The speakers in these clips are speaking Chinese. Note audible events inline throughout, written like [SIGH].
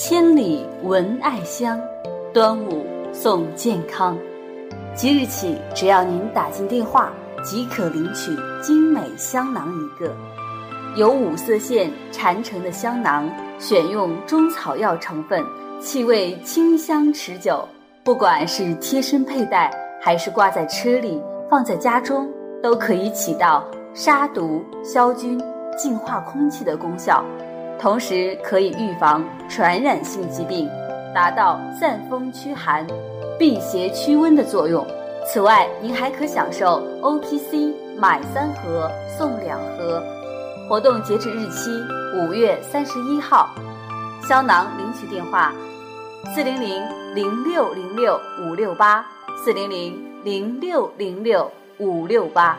千里闻艾香，端午送健康。即日起，只要您打进电话，即可领取精美香囊一个。由五色线缠成的香囊，选用中草药成分，气味清香持久。不管是贴身佩戴，还是挂在车里、放在家中，都可以起到杀毒、消菌、净化空气的功效。同时可以预防传染性疾病，达到散风驱寒、辟邪驱温的作用。此外，您还可享受 O P C 买三盒送两盒，活动截止日期五月三十一号。胶囊领取电话：四零零零六零六五六八四零零零六零六五六八。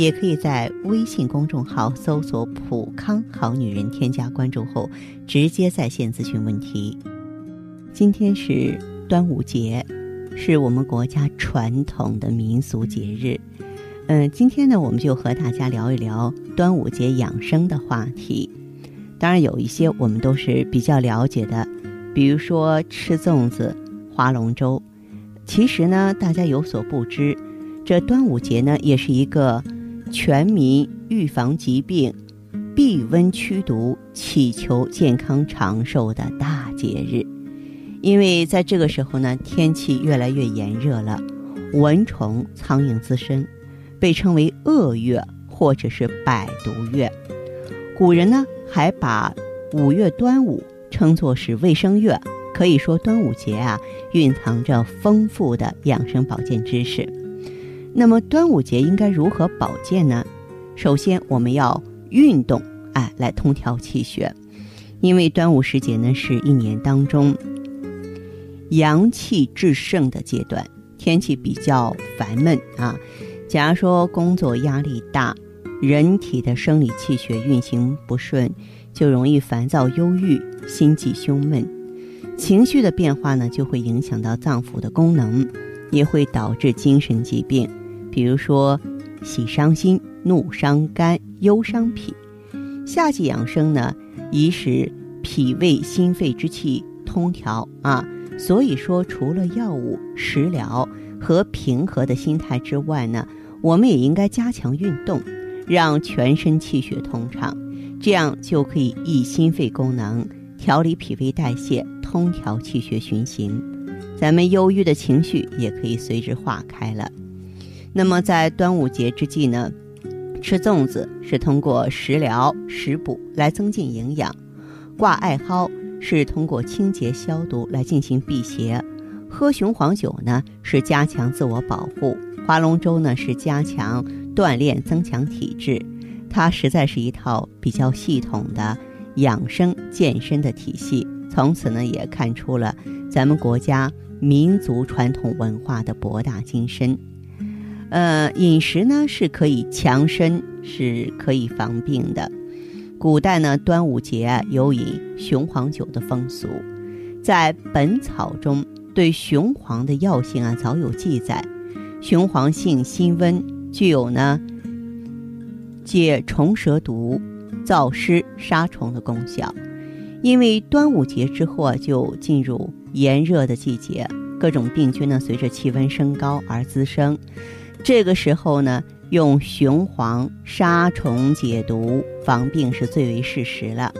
也可以在微信公众号搜索“普康好女人”，添加关注后直接在线咨询问题。今天是端午节。是我们国家传统的民俗节日，嗯，今天呢，我们就和大家聊一聊端午节养生的话题。当然，有一些我们都是比较了解的，比如说吃粽子、划龙舟。其实呢，大家有所不知，这端午节呢，也是一个全民预防疾病、避瘟驱毒、祈求健康长寿的大节日。因为在这个时候呢，天气越来越炎热了，蚊虫、苍蝇滋生，被称为恶月或者是百毒月。古人呢还把五月端午称作是卫生月，可以说端午节啊蕴藏着丰富的养生保健知识。那么端午节应该如何保健呢？首先我们要运动，哎，来通调气血。因为端午时节呢是一年当中。阳气至盛的阶段，天气比较烦闷啊。假如说工作压力大，人体的生理气血运行不顺，就容易烦躁、忧郁、心悸、胸闷。情绪的变化呢，就会影响到脏腑的功能，也会导致精神疾病，比如说喜伤心、怒伤肝、忧伤脾。夏季养生呢，以使脾胃心肺之气通调啊。所以说，除了药物、食疗和平和的心态之外呢，我们也应该加强运动，让全身气血通畅，这样就可以益心肺功能，调理脾胃代谢，通调气血循行。咱们忧郁的情绪也可以随之化开了。那么在端午节之际呢，吃粽子是通过食疗食补来增进营养，挂艾蒿。是通过清洁消毒来进行辟邪，喝雄黄酒呢是加强自我保护，划龙舟呢是加强锻炼增强体质，它实在是一套比较系统的养生健身的体系。从此呢也看出了咱们国家民族传统文化的博大精深。呃，饮食呢是可以强身，是可以防病的。古代呢，端午节有饮雄黄酒的风俗，在《本草》中对雄黄的药性啊早有记载。雄黄性辛温，具有呢解虫蛇毒、燥湿杀虫的功效。因为端午节之后啊，就进入炎热的季节，各种病菌呢随着气温升高而滋生。这个时候呢。用雄黄杀虫解毒防病是最为适时了。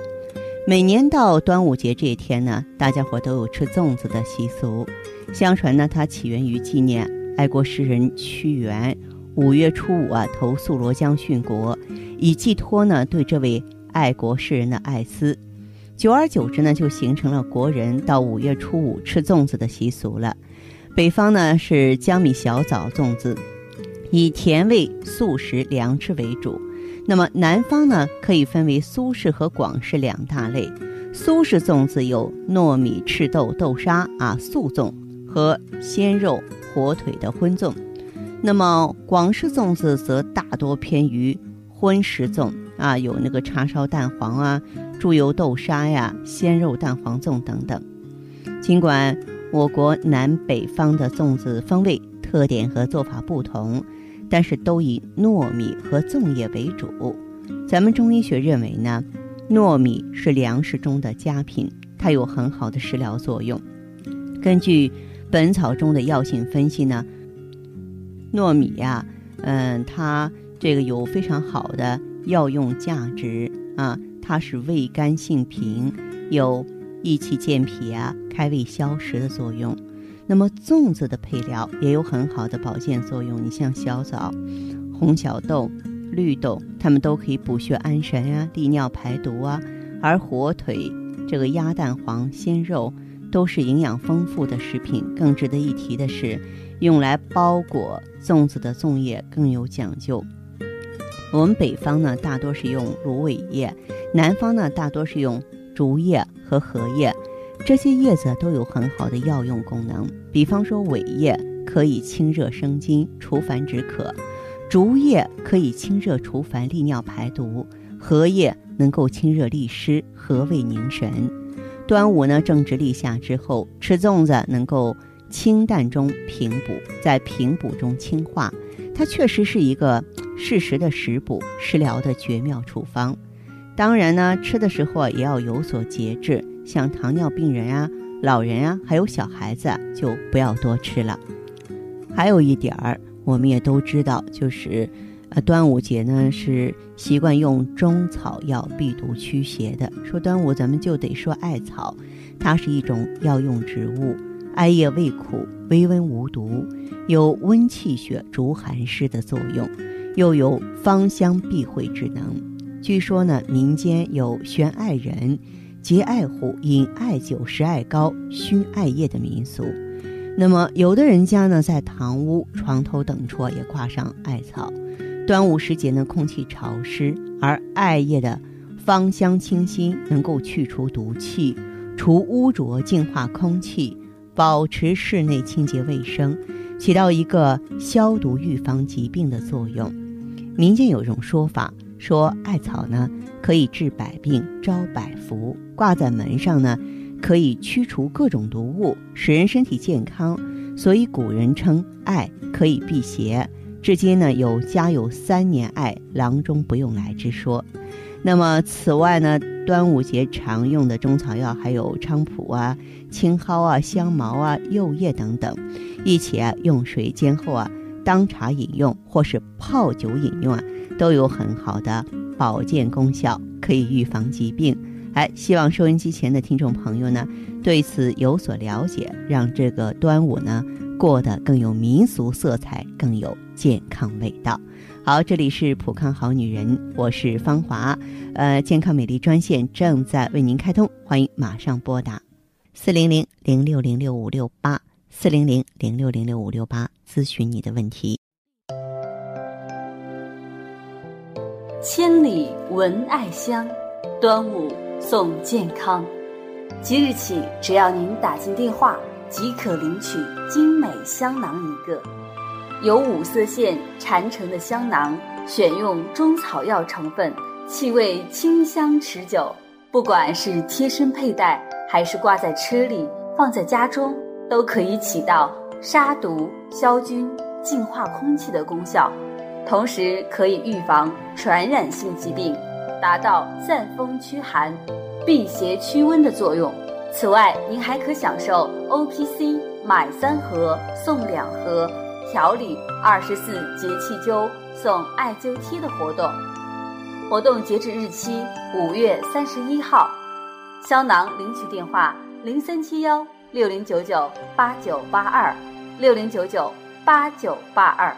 每年到端午节这一天呢，大家伙都有吃粽子的习俗。相传呢，它起源于纪念爱国诗人屈原五月初五啊投汨罗江殉国，以寄托呢对这位爱国诗人的爱思。久而久之呢，就形成了国人到五月初五吃粽子的习俗了。北方呢是江米小枣粽子，以甜味素食粮吃为主。那么南方呢可以分为苏式和广式两大类。苏式粽子有糯米、赤豆、豆沙啊素粽和鲜肉、火腿的荤粽。那么广式粽子则大多偏于荤食粽啊，有那个叉烧蛋黄啊。猪油豆沙呀，鲜肉蛋黄粽等等。尽管我国南北方的粽子风味特点和做法不同，但是都以糯米和粽叶为主。咱们中医学认为呢，糯米是粮食中的佳品，它有很好的食疗作用。根据《本草》中的药性分析呢，糯米呀，嗯，它这个有非常好的药用价值啊。它是味甘性平，有益气健脾啊、开胃消食的作用。那么粽子的配料也有很好的保健作用。你像小枣、红小豆、绿豆，它们都可以补血安神啊、利尿排毒啊。而火腿、这个鸭蛋黄、鲜肉都是营养丰富的食品。更值得一提的是，用来包裹粽子的粽叶更有讲究。我们北方呢，大多是用芦苇叶。南方呢，大多是用竹叶和荷叶，这些叶子都有很好的药用功能。比方说，苇叶可以清热生津、除烦止渴；竹叶可以清热除烦、利尿排毒；荷叶能够清热利湿、和胃宁神。端午呢，正值立夏之后，吃粽子能够清淡中平补，在平补中清化，它确实是一个适时的食补、食疗的绝妙处方。当然呢，吃的时候也要有所节制，像糖尿病人啊、老人啊，还有小孩子就不要多吃了。还有一点儿，我们也都知道，就是，呃，端午节呢是习惯用中草药避毒驱邪的。说端午，咱们就得说艾草，它是一种药用植物，艾叶味苦，微温无毒，有温气血、逐寒湿的作用，又有芳香避秽之能。据说呢，民间有悬艾人、结艾壶、饮艾酒、食艾膏、熏艾叶的民俗。那么，有的人家呢，在堂屋、床头等处也挂上艾草。端午时节呢，空气潮湿，而艾叶的芳香清新，能够去除毒气、除污浊、净化空气、保持室内清洁卫生，起到一个消毒、预防疾病的作用。民间有一种说法。说艾草呢可以治百病、招百福，挂在门上呢可以驱除各种毒物，使人身体健康。所以古人称艾可以辟邪，至今呢有家有三年艾，郎中不用来之说。那么此外呢，端午节常用的中草药还有菖蒲啊、青蒿啊、香茅啊、柚叶等等，一起啊用水煎后啊当茶饮用，或是泡酒饮用啊。都有很好的保健功效，可以预防疾病。哎，希望收音机前的听众朋友呢，对此有所了解，让这个端午呢过得更有民俗色彩，更有健康味道。好，这里是普康好女人，我是芳华。呃，健康美丽专线正在为您开通，欢迎马上拨打四零零零六零六五六八四零零零六零六五六八咨询你的问题。千里闻艾香，端午送健康。即日起，只要您打进电话，即可领取精美香囊一个。由五色线缠成的香囊，选用中草药成分，气味清香持久。不管是贴身佩戴，还是挂在车里、放在家中，都可以起到杀毒、消菌、净化空气的功效。同时可以预防传染性疾病，达到散风驱寒、辟邪驱瘟的作用。此外，您还可享受 O P C 买三盒送两盒，调理二十四节气灸送艾灸贴的活动。活动截止日期五月三十一号。香囊领取电话：零三七幺六零九九八九八二六零九九。八九八二。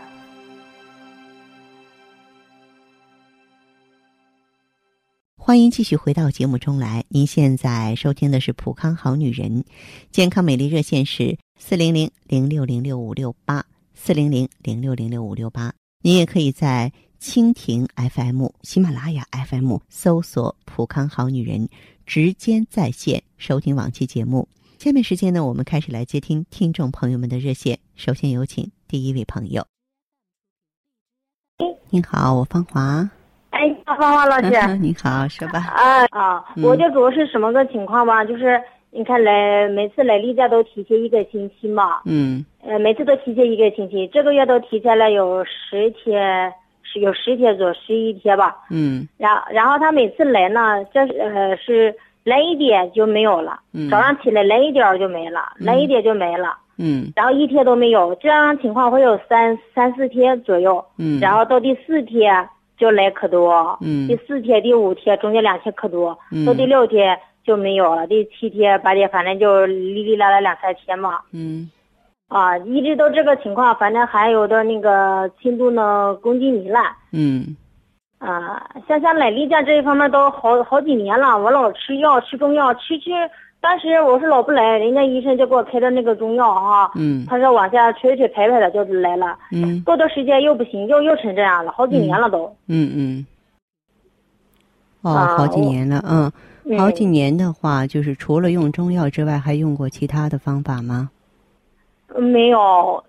欢迎继续回到节目中来。您现在收听的是《普康好女人》健康美丽热线是四零零零六零六五六八四零零零六零六五六八。您也可以在蜻蜓 FM、喜马拉雅 FM 搜索“普康好女人”，直接在线收听往期节目。下面时间呢，我们开始来接听听众朋友们的热线。首先有请第一位朋友。您好，我芳华。哎，芳华老师，你好，说吧。啊啊，我就主要是什么个情况吧？就是你看来每次来例假都提前一个星期嘛。嗯。呃，每次都提前一个星期，这个月都提前了有十天，是有十天左十一天吧。嗯。然然后他每次来呢，这呃是来一点就没有了。嗯。早上起来来一点就没了，来一点就没了。嗯。然后一天都没有，这样情况会有三三四天左右。嗯。然后到第四天。就来可多，嗯，第四天、第五天中间两天可多，嗯，到第六天就没有了，第七天、八天反正就哩哩啦啦两三天嘛，嗯，啊，一直都这个情况，反正还有的那个轻度呢宫颈糜烂，嗯，啊，像像来例假这一方面都好好几年了，我老吃药吃中药吃吃。当时我是老不来，人家医生就给我开的那个中药哈，嗯，他说往下吹吹排排的就来了，嗯，过段时间又不行，又又成这样了，好几年了都，嗯嗯，哦，好几年了，嗯，好几年的话，就是除了用中药之外，还用过其他的方法吗？没有。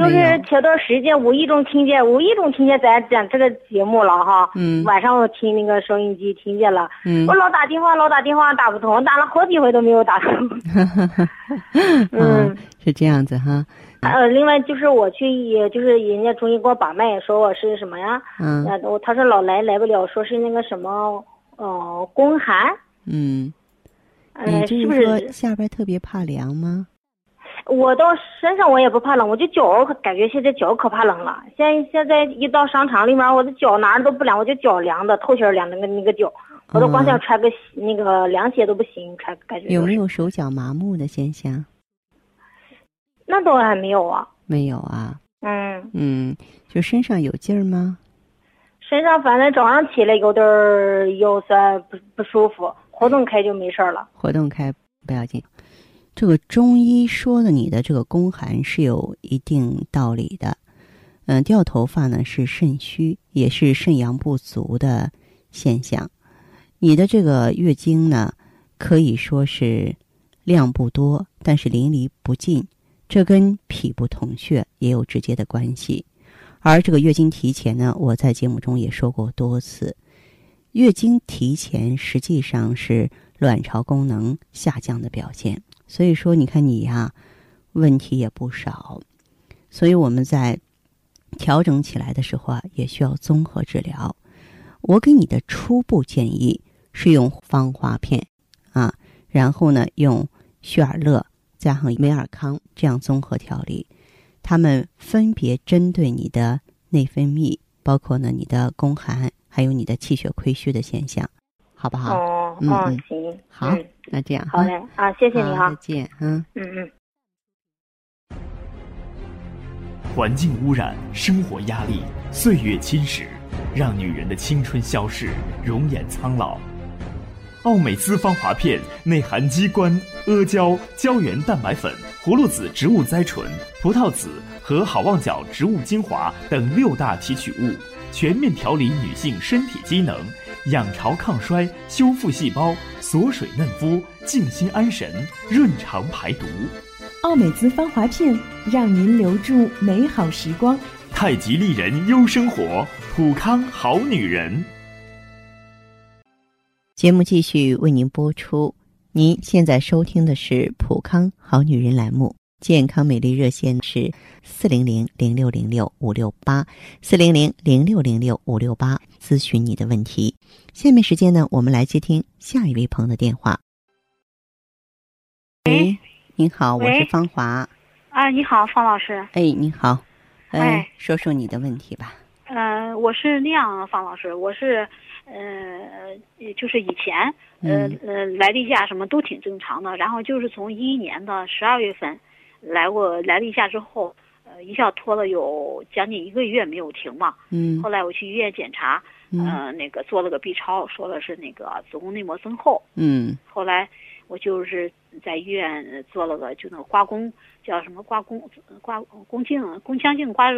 就是前段时间无意中听见，无意中听见咱讲这个节目了哈。嗯。晚上我听那个收音机听见了。嗯。我老打电话，老打电话打不通，打了好几回都没有打通。[LAUGHS] 嗯，是这样子哈。呃，另外就是我去，也就是人家中医给我把脉，说我是什么呀？嗯。我他说老来来不了，说是那个什么，呃，宫寒。嗯。呃，是不是说下边特别怕凉吗？我到身上我也不怕冷，我就脚感觉现在脚可怕冷了。现现在一到商场里面，我的脚哪儿都不凉，我就脚凉的，透心凉的那个那个脚，我都光想穿个那个凉鞋都不行，穿感觉。有没有手脚麻木的现象？那倒还没有啊。没有啊。嗯。嗯，就身上有劲儿吗？身上反正早上起来有点腰酸不不舒服，活动开就没事了。活动开不要紧。这个中医说的你的这个宫寒是有一定道理的，嗯，掉头发呢是肾虚，也是肾阳不足的现象。你的这个月经呢，可以说是量不多，但是淋漓不尽，这跟脾不统血也有直接的关系。而这个月经提前呢，我在节目中也说过多次，月经提前实际上是卵巢功能下降的表现。所以说，你看你呀，问题也不少，所以我们在调整起来的时候啊，也需要综合治疗。我给你的初步建议是用芳华片啊，然后呢用血尔乐加上美尔康这样综合调理，他们分别针对你的内分泌，包括呢你的宫寒，还有你的气血亏虚的现象，好不好？哦，嗯哦，行，好。那这样好嘞啊，谢谢你哈，再见，嗯嗯嗯。环境污染、生活压力、岁月侵蚀，让女人的青春消逝，容颜苍老。奥美姿芳华片内含鸡冠、阿胶、胶原蛋白粉、葫芦籽植物甾醇、葡萄籽和好望角植物精华等六大提取物，全面调理女性身体机能。养巢抗衰，修复细胞，锁水嫩肤，静心安神，润肠排毒。奥美姿芳华片，让您留住美好时光。太极丽人优生活，普康好女人。节目继续为您播出。您现在收听的是普康好女人栏目。健康美丽热线是四零零零六零六五六八，四零零零六零六五六八，咨询你的问题。下面时间呢，我们来接听下一位朋友的电话。喂，您好，我是芳华。啊，你好，方老师。哎，你好，哎呃，说说你的问题吧。呃，我是那样，方老师，我是，呃，就是以前，呃嗯呃，来例假什么都挺正常的，然后就是从一一年的十二月份来过来了一下之后，呃，一下拖了有将近一个月没有停嘛。嗯后来我去医院检查，嗯呃，那个做了个 B 超，说的是那个子宫内膜增厚。嗯后来我就是在医院呃做了个就那个刮宫，叫什么刮宫刮宫颈宫腔镜刮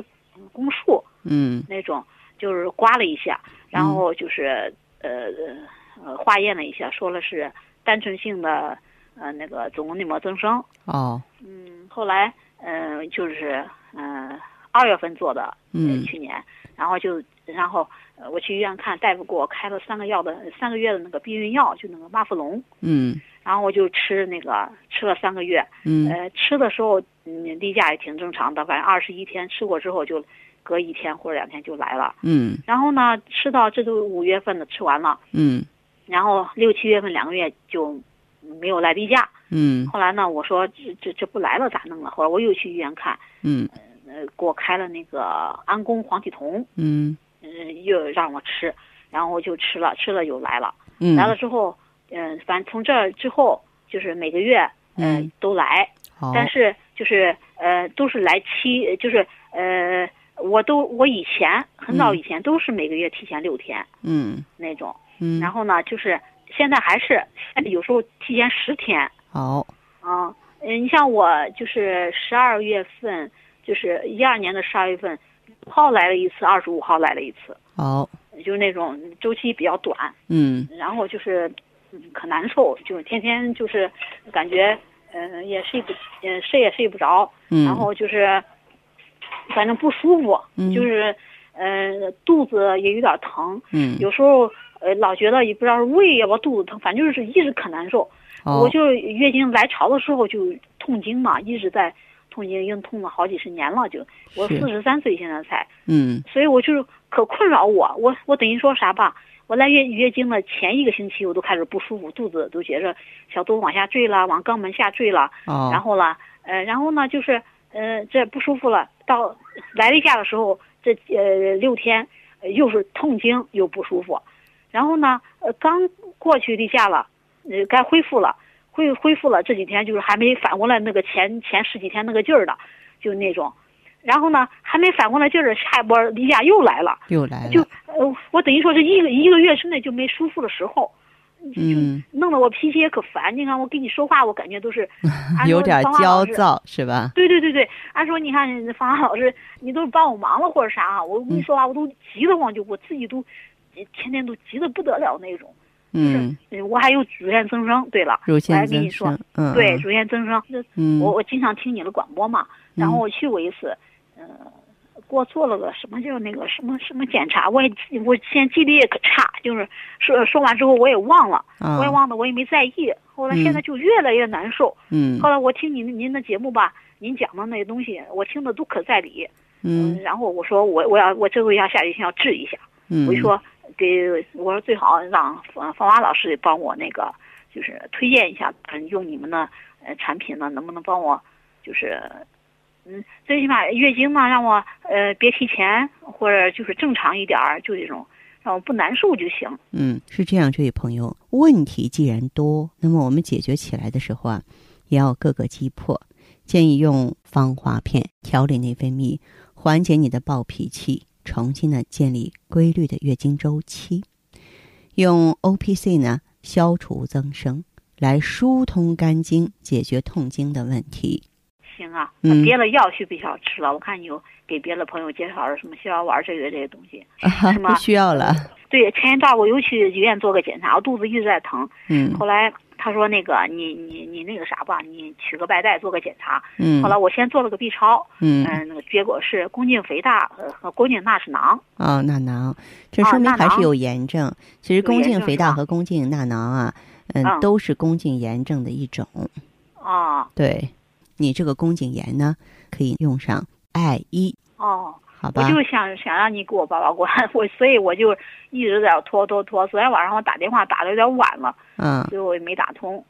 宫术嗯那种，就是刮了一下，然后就是、呃呃化验了一下，说了是单纯性的呃那个子宫内膜增生。哦。嗯，后来嗯、呃就是嗯、呃二月份做的，呃嗯。去年，然后就然后呃我去医院看大夫给我开了三个药的三个月的那个避孕药，就那个妈富隆，嗯。然后我就吃那个吃了三个月，嗯。呃吃的时候嗯例假也挺正常的，反正二十一天吃过之后就隔一天或者两天就来了，嗯。然后呢吃到这都五月份的吃完了，嗯。然后六七月份两个月就没有来例假，嗯。后来呢我说这这这不来了咋弄啊？后来我又去医院看。嗯。呃，给我开了那个安宫黄体酮，嗯。嗯、又让我吃，然后我就吃了，吃了又来了，嗯，来了之后，嗯、反正从这儿之后就是每个月，呃，嗯。都来，但是就是呃，都是来期，就是呃，我都我以前很早嗯。以前都是每个月提前六天嗯。那种，嗯，然后呢，就是现在还是有时候提前十天，嗯，你像我就是十二月份，就是一二年的十二月份，五号来了一次，二十五号来了一次，哦，就是那种周期比较短，嗯。然后就是嗯可难受，就天天就是感觉嗯、呃也睡不呃睡也睡不着，嗯，然后就是反正不舒服，嗯。就是呃肚子也有点疼，嗯，有时候呃老觉得也不知道是胃要不肚子疼，反正就是一直可难受。好我就月经来潮的时候就痛经嘛，一直在痛经，已经痛了好几十年了。就我四十三岁现在才，嗯所以我就是可困扰我。我我等于说啥吧？我来月月经的前一个星期我都开始不舒服，肚子都觉着小肚往下坠了，往肛门下坠了。哦，然后呢，呃，然后呢就是呃这不舒服了，到来例假的时候，这呃六天、呃又是痛经又不舒服，然后呢呃刚过去例假了，呃该恢复了，恢恢复了这几天就是还没反过来那个前前十几天那个劲儿的，就那种，然后呢还没反过来劲儿的，下一波例假又来了，又来了就，呃我等于说是一个一个月之内就没舒服的时候。嗯，弄得我脾气也可烦。你看我跟你说话，我感觉都是 [LAUGHS] 有点焦躁是吧？对对对对，按说你看芳华老师，你都是帮我忙了或者啥啊，我跟你说话我都急得慌，就我自己都天天都急得不得了那种。嗯，嗯我还有乳腺增生，对了，乳我还跟你说，，嗯，对，嗯乳腺增生，嗯，我我经常听你的广播嘛，然后我去过一次，呃，给我做了个什么叫那个什么什么检查，我也记我现在记忆力也可差，就是说说完之后我也忘了，啊我也忘了，我也没在意。后来现在就越来越难受。嗯后来我听您您的节目吧，您讲的那些东西，我听的都可在理。嗯然后我说我我要我这回要下决心要治一下，嗯，我就说给我说最好让方方华老师帮我那个就是推荐一下，嗯，用你们的呃产品呢，能不能帮我就是。嗯，最起码月经呢，让我呃别提前，或者就是正常一点儿，就这种，让我不难受就行。嗯，是这样，这位朋友，问题既然多，那么我们解决起来的时候啊，也要各个击破。建议用芳华片调理内分泌，缓解你的暴脾气，重新的建立规律的月经周期。用 O P C 呢消除增生，来疏通肝经，解决痛经的问题。行啊，嗯别的药需不需要吃了？我看你有给别的朋友介绍什么逍遥丸这个这些东西。啊，是吗不需要了。对，前一段我又去医院做个检查，我肚子一直在疼。嗯后来他说那个你你你那个啥吧，你取个白带做个检查。嗯后来我先做了个 B 超，嗯嗯，那个结果是宫颈肥大呃和宫颈纳齿囊。哦，纳囊，这啊说明还是有炎症。其实宫颈肥大和宫颈纳囊啊，嗯，嗯都是宫颈炎症的一种。哦对，你这个宫颈炎呢，可以用上艾依，哦，好吧？我就想想让你给我把把关，我所以我就一直在拖拖拖。昨天晚上我打电话打的有点晚了，嗯所以我也没打通。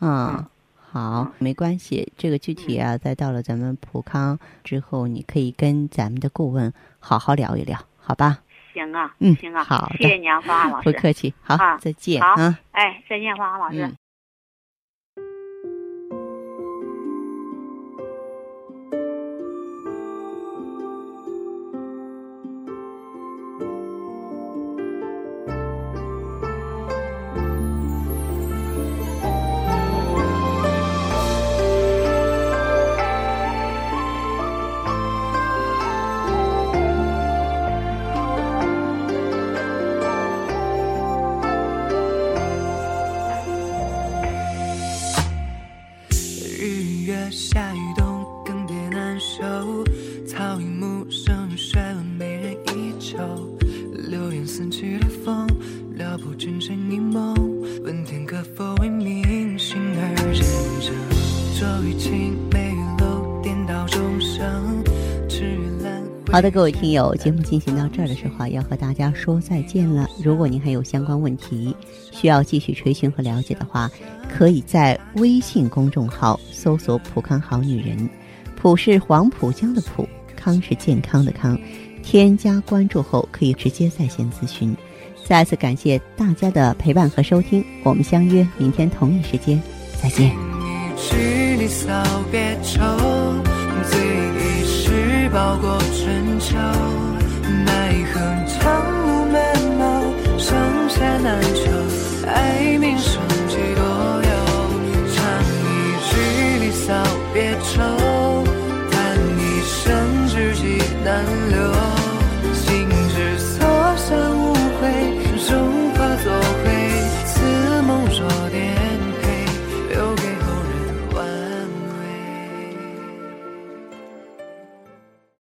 嗯，好，没关系。这个具体嗯啊，再到了咱们普康之后，你可以跟咱们的顾问好好聊一聊，好吧？行啊，嗯行啊，好谢谢你啊，方 [LAUGHS] 安老师。不客气，好，啊再见好啊。哎，再见，方安老师。嗯。月下雨冬更迭难收，草影木生水温没人依旧。流言四起的风，撩拨真诚一梦。问天可否为明星而见证？骤雨轻梅雨楼，颠倒众生。好的，各位听友，节目进行到这儿的时候，要和大家说再见了。如果您还有相关问题需要继续垂询和了解的话，可以在微信公众号搜索“浦康好女人”，浦是黄浦江的浦，康是健康的康。添加关注后，可以直接在线咨询。再次感谢大家的陪伴和收听，我们相约明天同一时间再见。包过春秋，奈何长路漫漫，盛夏难求。愁叹一生知己难留。